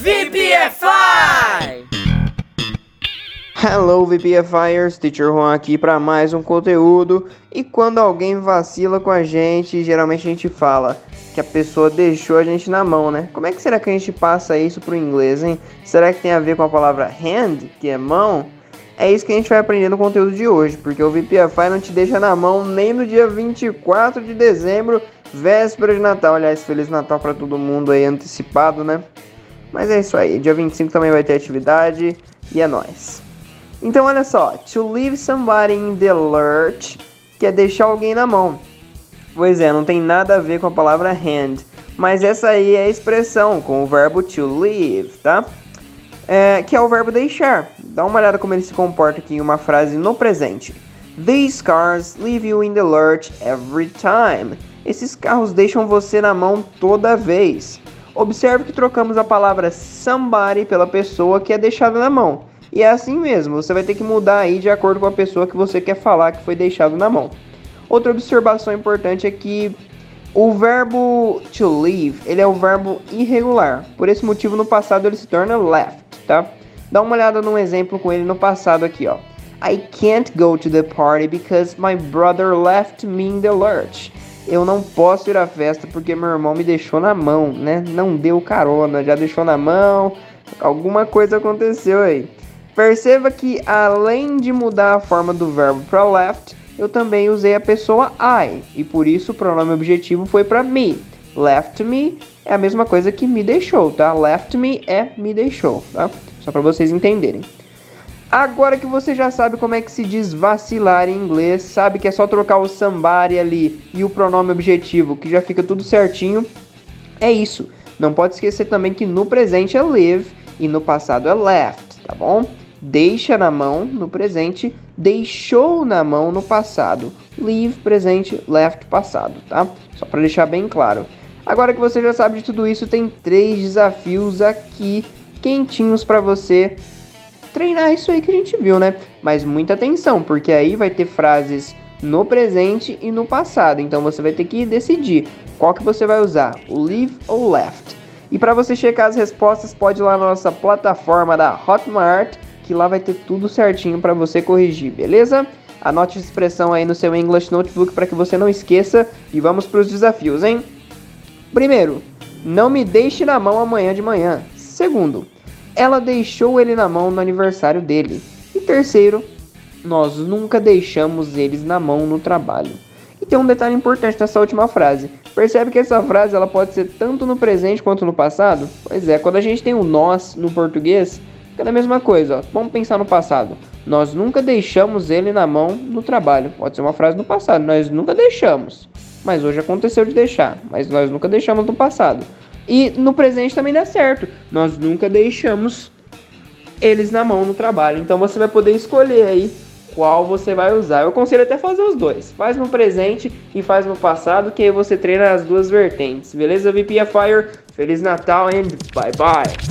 VPFI! Hello VPFires, Teacher Juan aqui para mais um conteúdo. E quando alguém vacila com a gente, geralmente a gente fala que a pessoa deixou a gente na mão, né? Como é que será que a gente passa isso pro inglês, hein? Será que tem a ver com a palavra hand, que é mão? É isso que a gente vai aprender no conteúdo de hoje, porque o VPFI não te deixa na mão nem no dia 24 de dezembro, véspera de Natal. Aliás, Feliz Natal para todo mundo aí antecipado, né? Mas é isso aí, dia 25 também vai ter atividade e é nóis. Então olha só, to leave somebody in the lurch, que é deixar alguém na mão. Pois é, não tem nada a ver com a palavra hand, mas essa aí é a expressão com o verbo to leave, tá? É, que é o verbo deixar. Dá uma olhada como ele se comporta aqui em uma frase no presente. These cars leave you in the lurch every time. Esses carros deixam você na mão toda vez. Observe que trocamos a palavra somebody pela pessoa que é deixada na mão. E é assim mesmo, você vai ter que mudar aí de acordo com a pessoa que você quer falar que foi deixado na mão. Outra observação importante é que o verbo to leave, ele é um verbo irregular. Por esse motivo, no passado ele se torna left, tá? Dá uma olhada num exemplo com ele no passado aqui, ó. I can't go to the party because my brother left me in the lurch. Eu não posso ir à festa porque meu irmão me deixou na mão, né? Não deu carona, já deixou na mão. Alguma coisa aconteceu aí. Perceba que além de mudar a forma do verbo para left, eu também usei a pessoa I e por isso o pronome objetivo foi para me. Left me é a mesma coisa que me deixou, tá? Left me é me deixou, tá? Só para vocês entenderem. Agora que você já sabe como é que se diz vacilar em inglês, sabe que é só trocar o somebody ali e o pronome objetivo, que já fica tudo certinho. É isso. Não pode esquecer também que no presente é live e no passado é left, tá bom? deixa na mão no presente, deixou na mão no passado. Leave presente, left passado, tá? Só para deixar bem claro. Agora que você já sabe de tudo isso, tem três desafios aqui quentinhos para você treinar isso aí que a gente viu, né? Mas muita atenção, porque aí vai ter frases no presente e no passado. Então você vai ter que decidir qual que você vai usar, o leave ou left. E para você checar as respostas, pode ir lá na nossa plataforma da Hotmart que lá vai ter tudo certinho para você corrigir, beleza? Anote a expressão aí no seu English Notebook para que você não esqueça e vamos para os desafios, hein? Primeiro, não me deixe na mão amanhã de manhã. Segundo, ela deixou ele na mão no aniversário dele. E terceiro, nós nunca deixamos eles na mão no trabalho. E tem um detalhe importante nessa última frase. Percebe que essa frase ela pode ser tanto no presente quanto no passado? Pois é, quando a gente tem o nós no português, Fica a mesma coisa, ó. vamos pensar no passado. Nós nunca deixamos ele na mão no trabalho. Pode ser uma frase no passado, nós nunca deixamos. Mas hoje aconteceu de deixar, mas nós nunca deixamos no passado. E no presente também dá certo. Nós nunca deixamos eles na mão no trabalho. Então você vai poder escolher aí qual você vai usar. Eu aconselho até fazer os dois. Faz no presente e faz no passado, que aí você treina as duas vertentes. Beleza, VP Fire? Feliz Natal e bye bye.